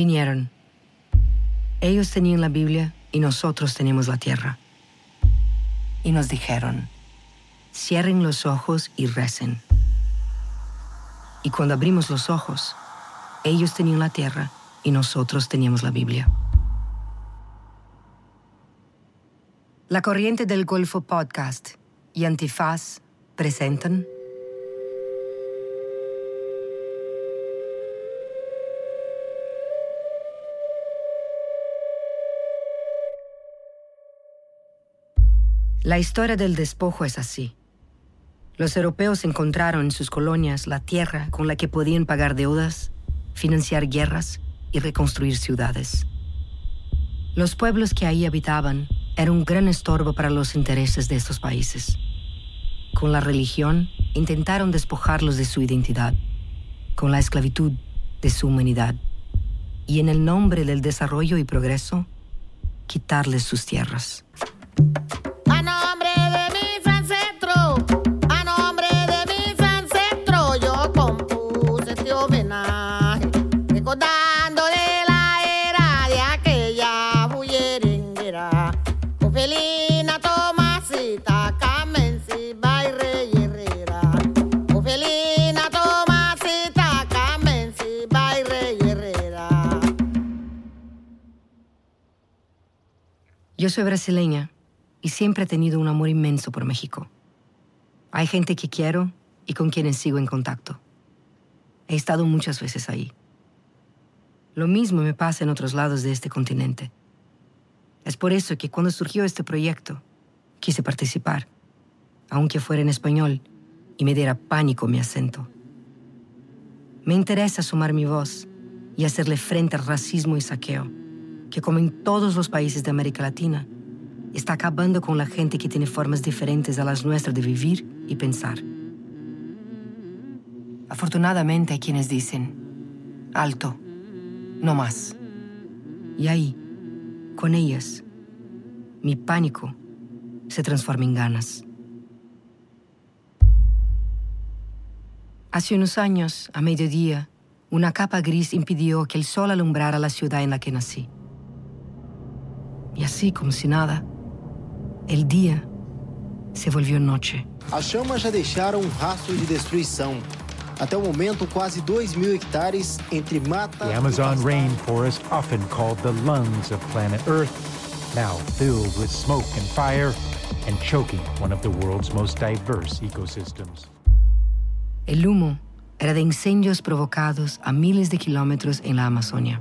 Vinieron. Ellos tenían la Biblia y nosotros tenemos la tierra. Y nos dijeron, cierren los ojos y recen. Y cuando abrimos los ojos, ellos tenían la tierra y nosotros teníamos la Biblia. La Corriente del Golfo Podcast y Antifaz presentan La historia del despojo es así. Los europeos encontraron en sus colonias la tierra con la que podían pagar deudas, financiar guerras y reconstruir ciudades. Los pueblos que ahí habitaban eran un gran estorbo para los intereses de estos países. Con la religión intentaron despojarlos de su identidad, con la esclavitud de su humanidad, y en el nombre del desarrollo y progreso, quitarles sus tierras. Yo soy brasileña y siempre he tenido un amor inmenso por México. Hay gente que quiero y con quienes sigo en contacto. He estado muchas veces ahí. Lo mismo me pasa en otros lados de este continente. Es por eso que cuando surgió este proyecto, quise participar, aunque fuera en español y me diera pánico mi acento. Me interesa sumar mi voz y hacerle frente al racismo y saqueo que como en todos los países de América Latina, está acabando con la gente que tiene formas diferentes a las nuestras de vivir y pensar. Afortunadamente hay quienes dicen, alto, no más. Y ahí, con ellas, mi pánico se transforma en ganas. Hace unos años, a mediodía, una capa gris impidió que el sol alumbrara la ciudad en la que nací. Y así, como si nada, el día se volvió noche. As chamas já deixaram um rastro de destruição. Até o momento, quase 2 mil hectares entre mata. The Amazon rainforest, often called the lungs of planet Earth, now filled with smoke and fire and choking one of the world's most diverse ecosystems. El humo era de incendios provocados a miles de kilómetros en la Amazonia.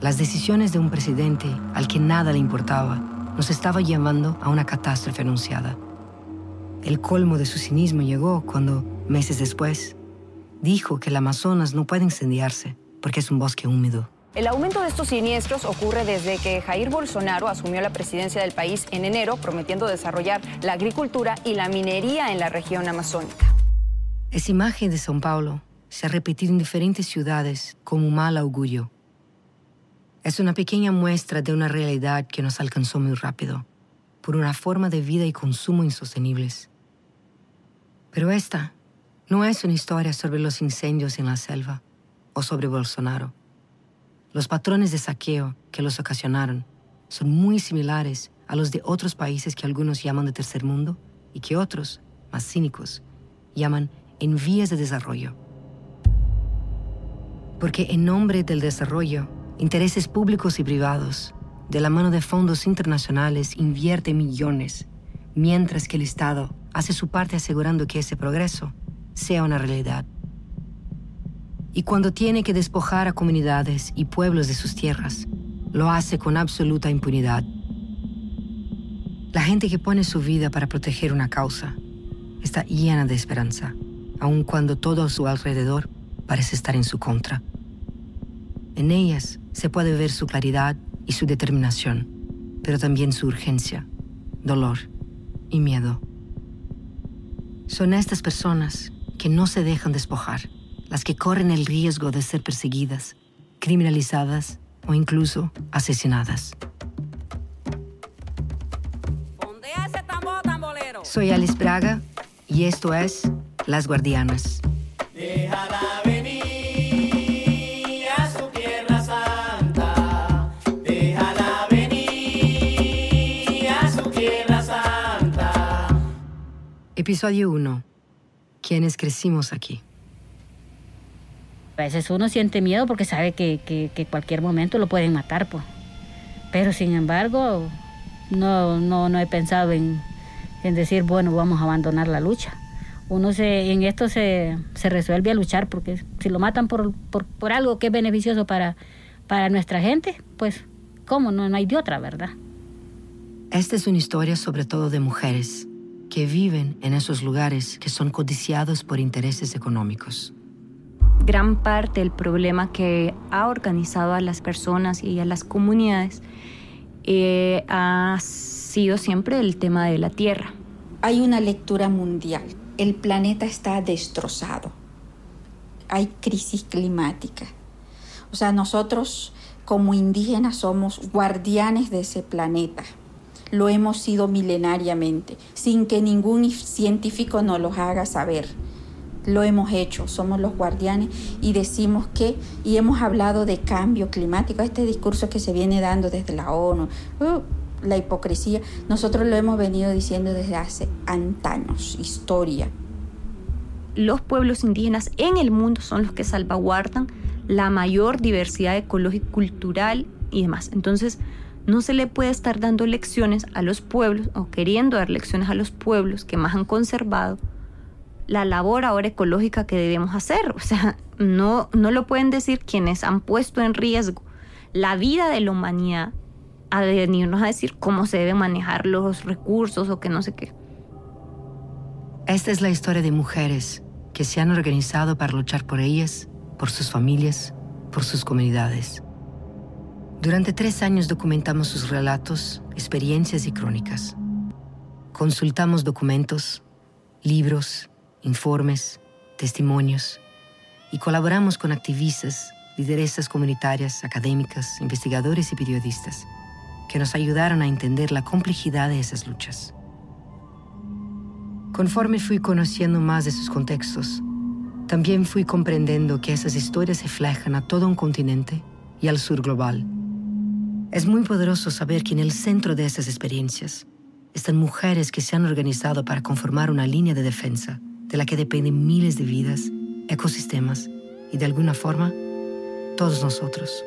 Las decisiones de un presidente al que nada le importaba nos estaba llevando a una catástrofe anunciada. El colmo de su cinismo llegó cuando, meses después, dijo que el Amazonas no puede incendiarse porque es un bosque húmedo. El aumento de estos siniestros ocurre desde que Jair Bolsonaro asumió la presidencia del país en enero, prometiendo desarrollar la agricultura y la minería en la región amazónica. Esa imagen de São Paulo se ha repetido en diferentes ciudades como un mal augurio. Es una pequeña muestra de una realidad que nos alcanzó muy rápido, por una forma de vida y consumo insostenibles. Pero esta no es una historia sobre los incendios en la selva o sobre Bolsonaro. Los patrones de saqueo que los ocasionaron son muy similares a los de otros países que algunos llaman de tercer mundo y que otros, más cínicos, llaman en vías de desarrollo. Porque en nombre del desarrollo, intereses públicos y privados, de la mano de fondos internacionales, invierte millones, mientras que el Estado hace su parte asegurando que ese progreso sea una realidad. Y cuando tiene que despojar a comunidades y pueblos de sus tierras, lo hace con absoluta impunidad. La gente que pone su vida para proteger una causa está llena de esperanza, aun cuando todo a su alrededor parece estar en su contra. En ellas se puede ver su claridad y su determinación, pero también su urgencia, dolor y miedo. Son estas personas que no se dejan despojar, las que corren el riesgo de ser perseguidas, criminalizadas o incluso asesinadas. Soy Alice Braga y esto es Las Guardianas. Déjala Episodio 1. Quienes crecimos aquí. A veces uno siente miedo porque sabe que, que, cualquier momento lo pueden matar, pues. Pero sin embargo, no, no, no he pensado en, en decir, bueno, vamos a abandonar la lucha. Uno se, en esto se, se resuelve a luchar porque si lo matan por, por, por, algo que es beneficioso para, para nuestra gente, pues, ¿cómo? No, no hay de otra, ¿verdad? Esta es una historia sobre todo de mujeres que viven en esos lugares que son codiciados por intereses económicos gran parte del problema que ha organizado a las personas y a las comunidades eh, ha sido siempre el tema de la tierra. Hay una lectura mundial. El planeta está destrozado. Hay crisis climática. O sea, nosotros como indígenas somos guardianes de ese planeta. Lo hemos sido milenariamente, sin que ningún científico nos lo haga saber lo hemos hecho, somos los guardianes y decimos que, y hemos hablado de cambio climático, este discurso que se viene dando desde la ONU, uh, la hipocresía, nosotros lo hemos venido diciendo desde hace antaños, historia. Los pueblos indígenas en el mundo son los que salvaguardan la mayor diversidad ecológica, cultural y demás. Entonces, no se le puede estar dando lecciones a los pueblos o queriendo dar lecciones a los pueblos que más han conservado la labor ahora ecológica que debemos hacer. O sea, no, no lo pueden decir quienes han puesto en riesgo la vida de la humanidad a venirnos a decir cómo se deben manejar los recursos o que no sé qué. Esta es la historia de mujeres que se han organizado para luchar por ellas, por sus familias, por sus comunidades. Durante tres años documentamos sus relatos, experiencias y crónicas. Consultamos documentos, libros, informes, testimonios y colaboramos con activistas, lideresas comunitarias, académicas, investigadores y periodistas que nos ayudaron a entender la complejidad de esas luchas. Conforme fui conociendo más de sus contextos, también fui comprendiendo que esas historias reflejan a todo un continente y al sur global. Es muy poderoso saber que en el centro de esas experiencias están mujeres que se han organizado para conformar una línea de defensa de la que dependen miles de vidas, ecosistemas y de alguna forma todos nosotros.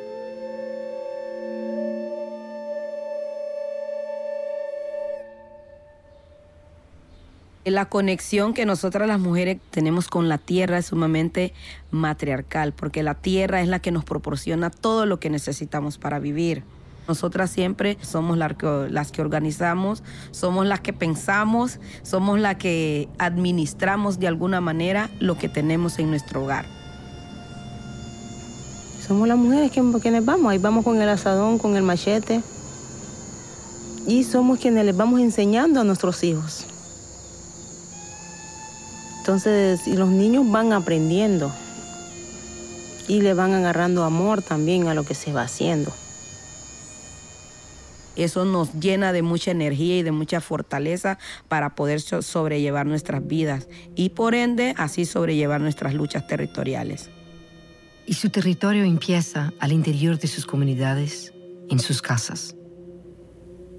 La conexión que nosotras las mujeres tenemos con la tierra es sumamente matriarcal, porque la tierra es la que nos proporciona todo lo que necesitamos para vivir. Nosotras siempre somos las que, organizamos, somos las que pensamos, somos las que administramos de alguna manera lo que tenemos en nuestro hogar. Somos las mujeres quienes vamos, ahí vamos con el asadón, con el machete. Y somos quienes les vamos enseñando a nuestros hijos. Entonces, y los niños van aprendiendo y le van agarrando amor también a lo que se va haciendo. Eso nos llena de mucha energía y de mucha fortaleza para poder sobrellevar nuestras vidas y por ende así sobrellevar nuestras luchas territoriales. Y su territorio empieza al interior de sus comunidades, en sus casas.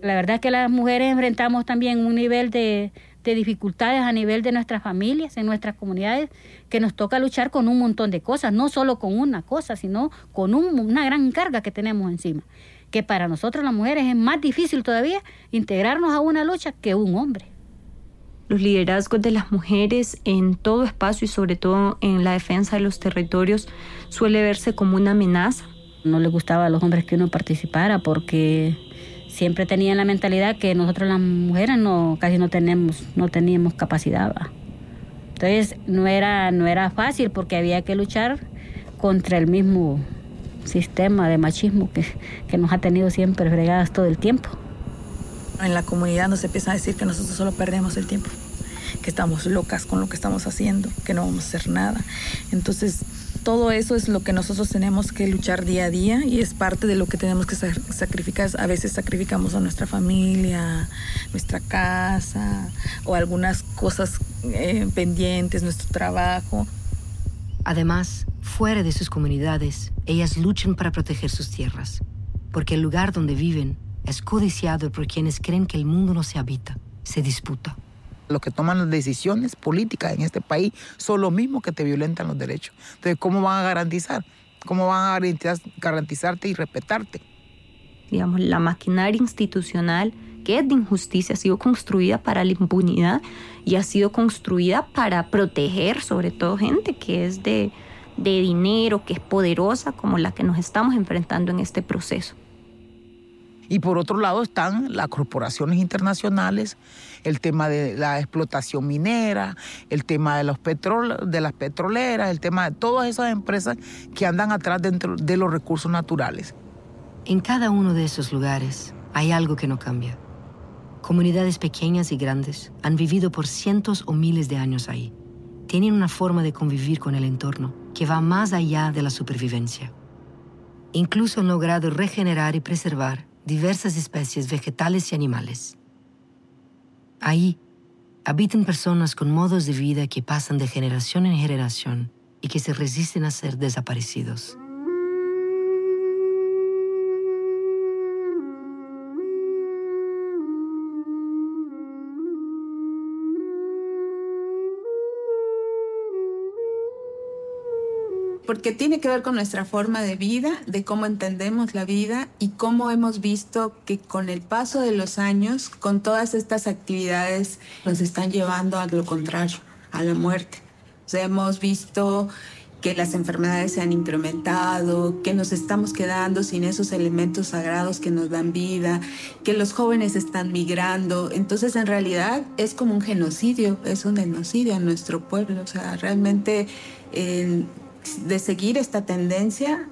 La verdad es que las mujeres enfrentamos también un nivel de, dificultades a nivel de nuestras familias, en nuestras comunidades, que nos toca luchar con un montón de cosas, no solo con una cosa, sino con una gran carga que tenemos encima que para nosotros las mujeres es más difícil todavía integrarnos a una lucha que un hombre. Los liderazgos de las mujeres en todo espacio y sobre todo en la defensa de los territorios suele verse como una amenaza. No les gustaba a los hombres que uno participara porque siempre tenían la mentalidad que nosotros las mujeres no casi no tenemos no teníamos capacidad. Entonces no era no era fácil porque había que luchar contra el mismo sistema de machismo que, que nos ha tenido siempre fregadas todo el tiempo. En la comunidad nos empieza a decir que nosotros solo perdemos el tiempo, que estamos locas con lo que estamos haciendo, que no vamos a hacer nada. Entonces, todo eso es lo que nosotros tenemos que luchar día a día y es parte de lo que tenemos que sacrificar. A veces sacrificamos a nuestra familia, nuestra casa o algunas cosas eh, pendientes, nuestro trabajo. Además, fuera de sus comunidades, ellas luchan para proteger sus tierras, porque el lugar donde viven es codiciado por quienes creen que el mundo no se habita, se disputa. Los que toman las decisiones políticas en este país son los mismos que te violentan los derechos. Entonces, ¿cómo van a garantizar? ¿Cómo van a garantizarte y respetarte? Digamos, la maquinaria institucional que es de injusticia ha sido construida para la impunidad y ha sido construida para proteger sobre todo gente que es de, de dinero, que es poderosa, como la que nos estamos enfrentando en este proceso. Y por otro lado están las corporaciones internacionales, el tema de la explotación minera, el tema de, los de las petroleras, el tema de todas esas empresas que andan atrás dentro de los recursos naturales. En cada uno de esos lugares hay algo que no cambia. Comunidades pequeñas y grandes han vivido por cientos o miles de años ahí. Tienen una forma de convivir con el entorno que va más allá de la supervivencia. Incluso han logrado regenerar y preservar diversas especies vegetales y animales. Ahí habitan personas con modos de vida que pasan de generación en generación y que se resisten a ser desaparecidos. Porque tiene que ver con nuestra forma de vida, de cómo entendemos la vida y cómo hemos visto que con el paso de los años, con todas estas actividades, nos están llevando a lo contrario, a la muerte. O sea, hemos visto que las enfermedades se han incrementado, que nos estamos quedando sin esos elementos sagrados que nos dan vida, que los jóvenes están migrando. Entonces, en realidad es como un genocidio, es un genocidio en nuestro pueblo. O sea, realmente de seguir esta tendencia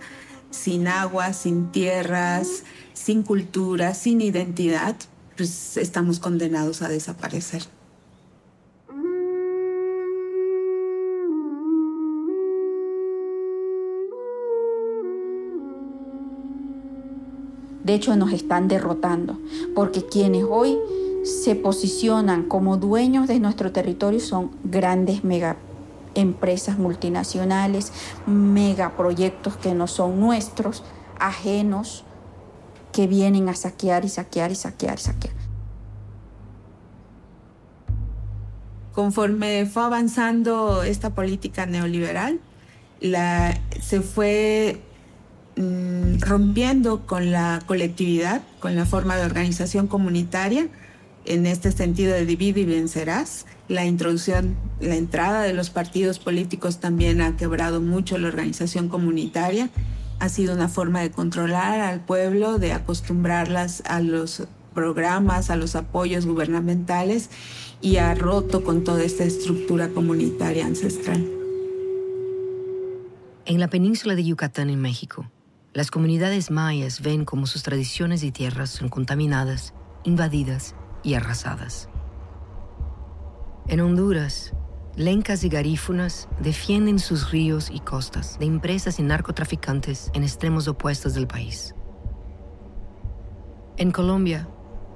sin agua, sin tierras, sin cultura, sin identidad, pues estamos condenados a desaparecer. De hecho, nos están derrotando, porque quienes hoy se posicionan como dueños de nuestro territorio son grandes mega empresas multinacionales, megaproyectos que no son nuestros, ajenos, que vienen a saquear y saquear y saquear y saquear. Conforme fue avanzando esta política neoliberal, se fue mm, rompiendo con la colectividad, con la forma de organización comunitaria, en este sentido de divide y vencerás. La introducción, la entrada de los partidos políticos también ha quebrado mucho la organización comunitaria. Ha sido una forma de controlar al pueblo, de acostumbrarlas a los programas, a los apoyos gubernamentales y ha roto con toda esta estructura comunitaria ancestral. En la península de Yucatán, en México, las comunidades mayas ven como sus tradiciones y tierras son contaminadas, invadidas y arrasadas. En Honduras, lencas y garífunas defienden sus ríos y costas de empresas y narcotraficantes en extremos opuestos del país. En Colombia,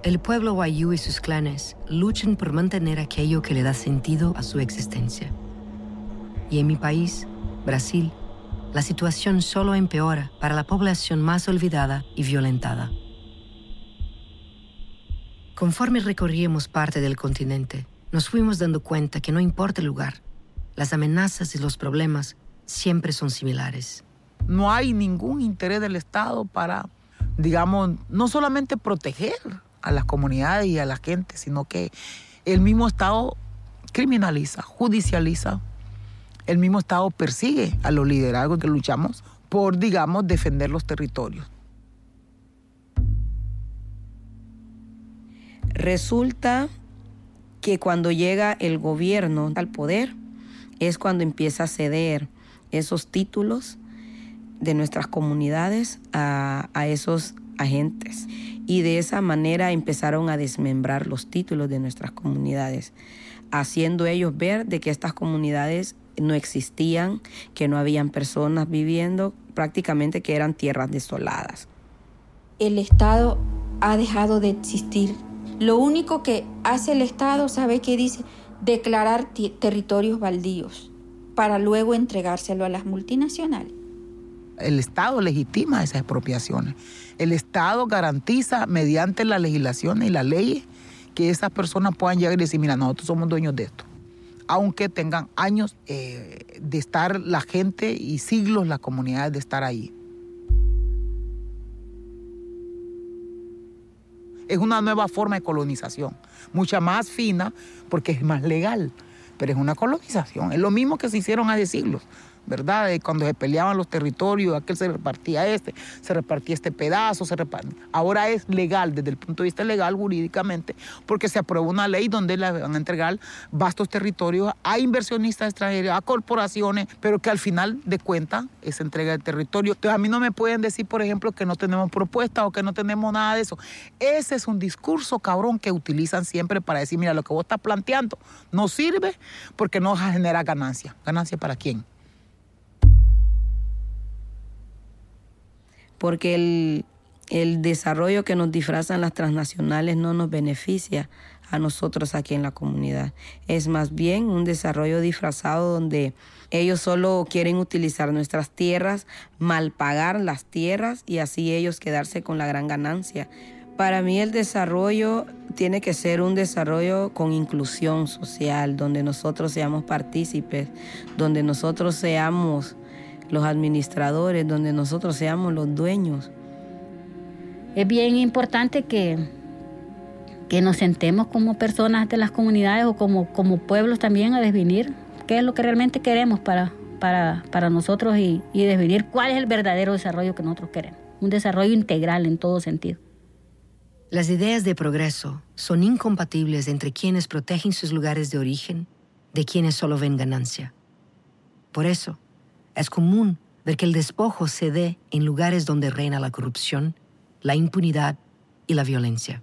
el pueblo Wayuu y sus clanes luchan por mantener aquello que le da sentido a su existencia. Y en mi país, Brasil, la situación solo empeora para la población más olvidada y violentada. Conforme recorríamos parte del continente, nos fuimos dando cuenta que no importa el lugar, las amenazas y los problemas siempre son similares. No hay ningún interés del Estado para, digamos, no solamente proteger a las comunidades y a la gente, sino que el mismo Estado criminaliza, judicializa, el mismo Estado persigue a los liderazgos que luchamos por, digamos, defender los territorios. Resulta que cuando llega el gobierno al poder es cuando empieza a ceder esos títulos de nuestras comunidades a, esos agentes. Y de esa manera empezaron a desmembrar los títulos de nuestras comunidades, haciendo ellos ver de que estas comunidades no existían, que no habían personas viviendo, prácticamente que eran tierras desoladas. El Estado ha dejado de existir lo único que hace el Estado, ¿sabe qué dice? Declarar territorios baldíos para luego entregárselo a las multinacionales. El Estado legitima esas expropiaciones. El Estado garantiza mediante la legislación y las leyes que esas personas puedan llegar y decir, mira, nosotros somos dueños de esto. Aunque tengan años eh, de estar la gente y siglos las comunidades de estar ahí. Es una nueva forma de colonización, mucha más fina porque es más legal, pero es una colonización. Es lo mismo que se hicieron hace siglos. ¿Verdad? cuando se peleaban los territorios, aquel se repartía este, se repartía este pedazo, se ahora es legal desde el punto de vista legal jurídicamente, porque se aprueba una ley donde le van a entregar vastos territorios a inversionistas extranjeros, a corporaciones, pero que al final de cuentas es entrega de territorio. Entonces a mí no me pueden decir, por ejemplo, que no tenemos propuesta o que no tenemos nada de eso. Ese es un discurso cabrón que utilizan siempre para decir, mira, lo que vos estás planteando no sirve porque no genera ganancia. ¿Ganancia para quién? Porque el, desarrollo que nos disfrazan las transnacionales no nos beneficia a nosotros aquí en la comunidad. Es más bien un desarrollo disfrazado donde ellos solo quieren utilizar nuestras tierras, malpagar las tierras y así ellos quedarse con la gran ganancia. Para mí el desarrollo tiene que ser un desarrollo con inclusión social, donde nosotros seamos partícipes, donde nosotros seamos los administradores, donde nosotros seamos los dueños. Es bien importante que, que nos sentemos como personas de las comunidades o como, como pueblos también a definir qué es lo que realmente queremos para, para, para nosotros y, y definir cuál es el verdadero desarrollo que nosotros queremos. Un desarrollo integral en todo sentido. Las ideas de progreso son incompatibles entre quienes protegen sus lugares de origen de quienes solo ven ganancia. Por eso, es común ver que el despojo se dé en lugares donde reina la corrupción, la impunidad y la violencia.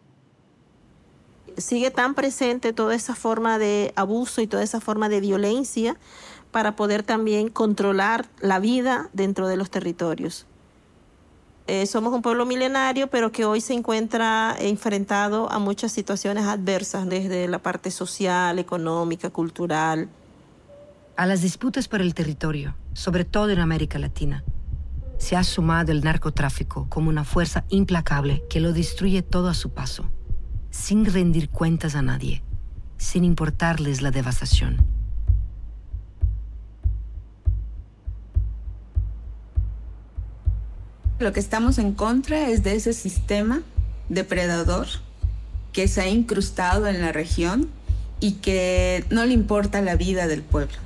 Sigue tan presente toda esa forma de abuso y toda esa forma de violencia para poder también controlar la vida dentro de los territorios. Eh, somos un pueblo milenario, pero que hoy se encuentra enfrentado a muchas situaciones adversas, desde la parte social, económica, cultural, a las disputas por el territorio, sobre todo en América Latina, se ha sumado el narcotráfico como una fuerza implacable que lo destruye todo a su paso, sin rendir cuentas a nadie, sin importarles la devastación. Lo que estamos en contra es de ese sistema depredador que se ha incrustado en la región y que no le importa la vida del pueblo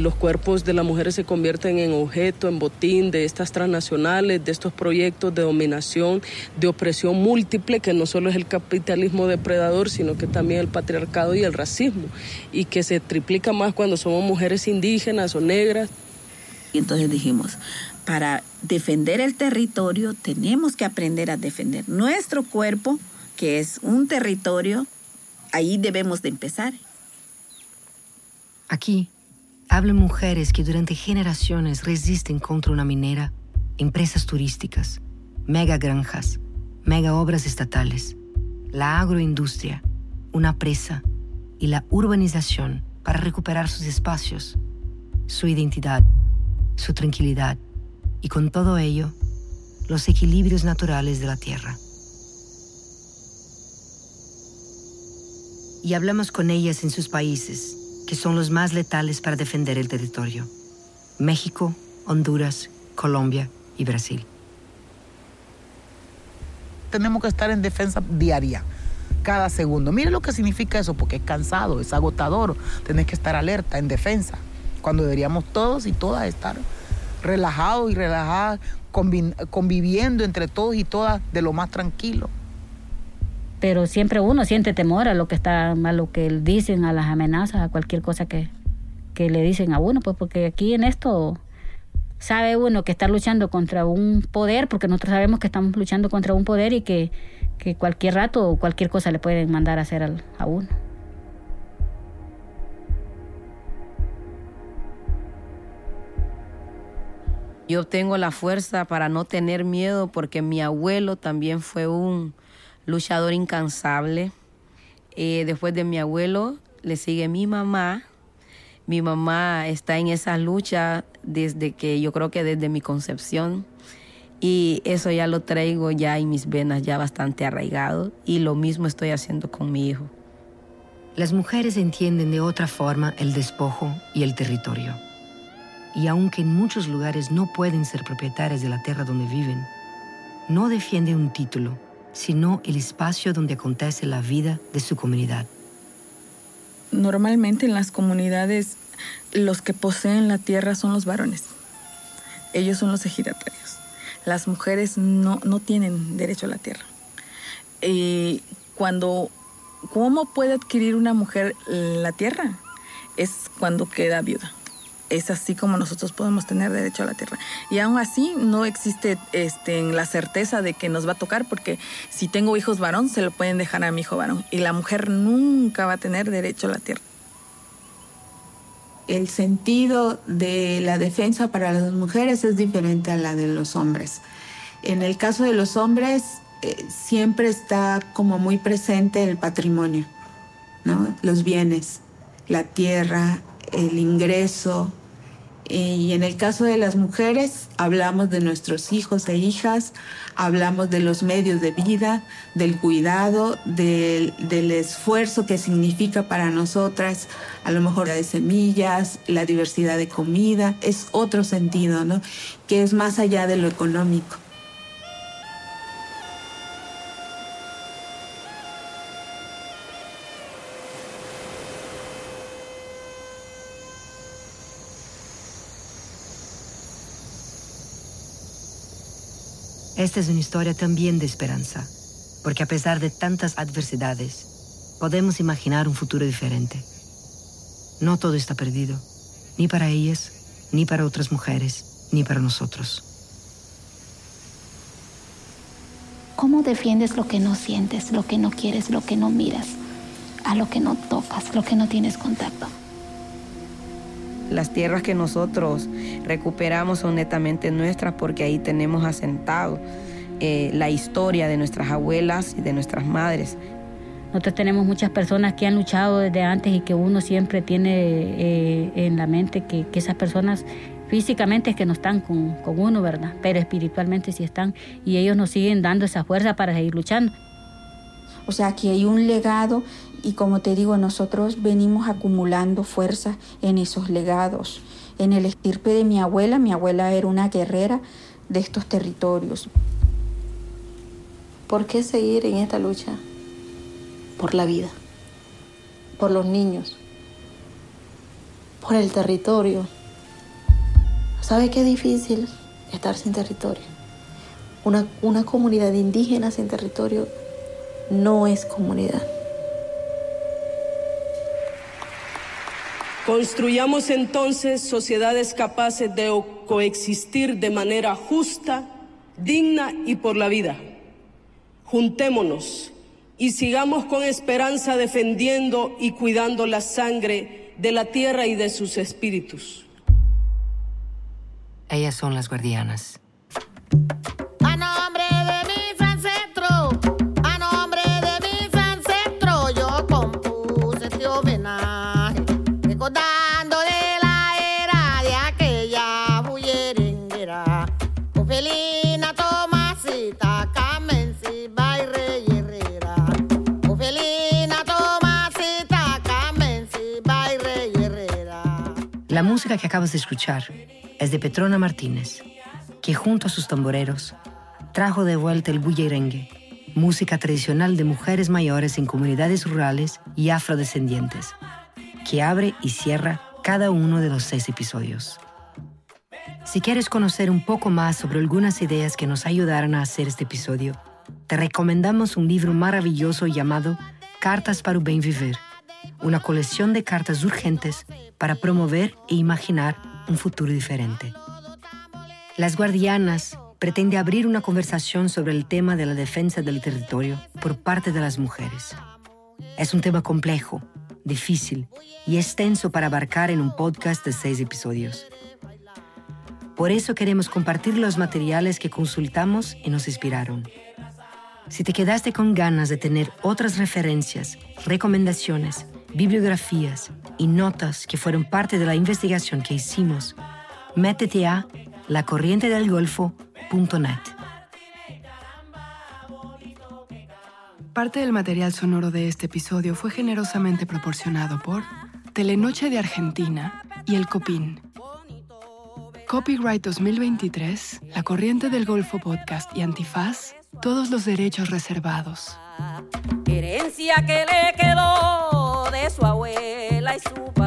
los cuerpos de las mujeres se convierten en objeto, en botín de estas transnacionales, de estos proyectos de dominación, de opresión múltiple, que no solo es el capitalismo depredador, sino que también el patriarcado y el racismo, y que se triplica más cuando somos mujeres indígenas o negras. Y entonces dijimos, para defender el territorio tenemos que aprender a defender nuestro cuerpo, que es un territorio, ahí debemos de empezar. Aquí Hablan mujeres que durante generaciones resisten contra una minera, empresas turísticas, mega granjas, mega obras estatales, la agroindustria, una presa y la urbanización para recuperar sus espacios, su identidad, su tranquilidad y con todo ello, los equilibrios naturales de la tierra. Y hablamos con ellas en sus países que son los más letales para defender el territorio. México, Honduras, Colombia y Brasil. Tenemos que estar en defensa diaria, cada segundo. Mire lo que significa eso, porque es cansado, es agotador. Tenés que estar alerta, en defensa, cuando deberíamos todos y todas estar relajados y relajadas, conviviendo entre todos y todas de lo más tranquilo pero siempre uno siente temor a lo que está a lo que dicen a las amenazas a cualquier cosa que, que le dicen a uno pues porque aquí en esto sabe uno que está luchando contra un poder porque nosotros sabemos que estamos luchando contra un poder y que, que cualquier rato o cualquier cosa le pueden mandar a hacer a uno. Yo tengo la fuerza para no tener miedo porque mi abuelo también fue un luchador incansable. Eh, después de mi abuelo le sigue mi mamá. Mi mamá está en esa lucha desde que yo creo que desde mi concepción. Y eso ya lo traigo ya en mis venas ya bastante arraigado y lo mismo estoy haciendo con mi hijo. Las mujeres entienden de otra forma el despojo y el territorio. Y aunque en muchos lugares no pueden ser propietarias de la tierra donde viven, no defienden un título, sino el espacio donde acontece la vida de su comunidad. Normalmente en las comunidades los que poseen la tierra son los varones. Ellos son los ejidatarios. Las mujeres no, no tienen derecho a la tierra. Y cuando, ¿Cómo puede adquirir una mujer la tierra? Es cuando queda viuda es así como nosotros podemos tener derecho a la tierra. Y aún así no existe este, la certeza de que nos va a tocar, porque si tengo hijos varón, se lo pueden dejar a mi hijo varón. Y la mujer nunca va a tener derecho a la tierra. El sentido de la defensa para las mujeres es diferente a la de los hombres. En el caso de los hombres, eh, siempre está como muy presente el patrimonio, los bienes, la tierra, el ingreso, y en el caso de las mujeres, hablamos de nuestros hijos e hijas, hablamos de los medios de vida, del cuidado, del, del esfuerzo que significa para nosotras, a lo mejor de semillas, la diversidad de comida, es otro sentido, ¿no? Que es más allá de lo económico. Esta es una historia también de esperanza, porque a pesar de tantas adversidades, podemos imaginar un futuro diferente. No todo está perdido, ni para ellas, ni para otras mujeres, ni para nosotros. ¿Cómo defiendes lo que no sientes, lo que no quieres, lo que no miras, a lo que no tocas, lo que no tienes contacto? Las tierras que nosotros recuperamos son netamente nuestras porque ahí tenemos asentado eh, la historia de nuestras abuelas y de nuestras madres. Nosotros tenemos muchas personas que han luchado desde antes y que uno siempre tiene eh, en la mente que, esas personas físicamente es que no están con, con uno, ¿verdad? Pero espiritualmente sí están y ellos nos siguen dando esa fuerza para seguir luchando. O sea, que hay un legado y como te digo, nosotros venimos acumulando fuerza en esos legados. En el estirpe de mi abuela, mi abuela era una guerrera de estos territorios. ¿Por qué seguir en esta lucha? Por la vida, por los niños, por el territorio. ¿Sabe qué difícil estar sin territorio? Una, una comunidad indígena sin territorio no es comunidad. Construyamos entonces sociedades capaces de coexistir de manera justa, digna y por la vida. Juntémonos y sigamos con esperanza defendiendo y cuidando la sangre de la tierra y de sus espíritus. Ellas son las guardianas. Música que acabas de escuchar es de Petrona Martínez, que junto a sus tamboreros trajo de vuelta el bullerengue, música tradicional de mujeres mayores en comunidades rurales y afrodescendientes, que abre y cierra cada uno de los seis episodios. Si quieres conocer un poco más sobre algunas ideas que nos ayudaron a hacer este episodio, te recomendamos un libro maravilloso llamado Cartas para un Bem Viver una colección de cartas urgentes para promover e imaginar un futuro diferente. Las Guardianas pretende abrir una conversación sobre el tema de la defensa del territorio por parte de las mujeres. Es un tema complejo, difícil y extenso para abarcar en un podcast de seis episodios. Por eso queremos compartir los materiales que consultamos y nos inspiraron. Si te quedaste con ganas de tener otras referencias, recomendaciones, bibliografías y notas que fueron parte de la investigación que hicimos, métete a lacorrientedelgolfo.net. Parte del material sonoro de este episodio fue generosamente proporcionado por Telenoche de Argentina y El Copín. Copyright 2023, La Corriente del Golfo Podcast y Antifaz, todos los derechos reservados. Herencia que le quedó de su abuela y su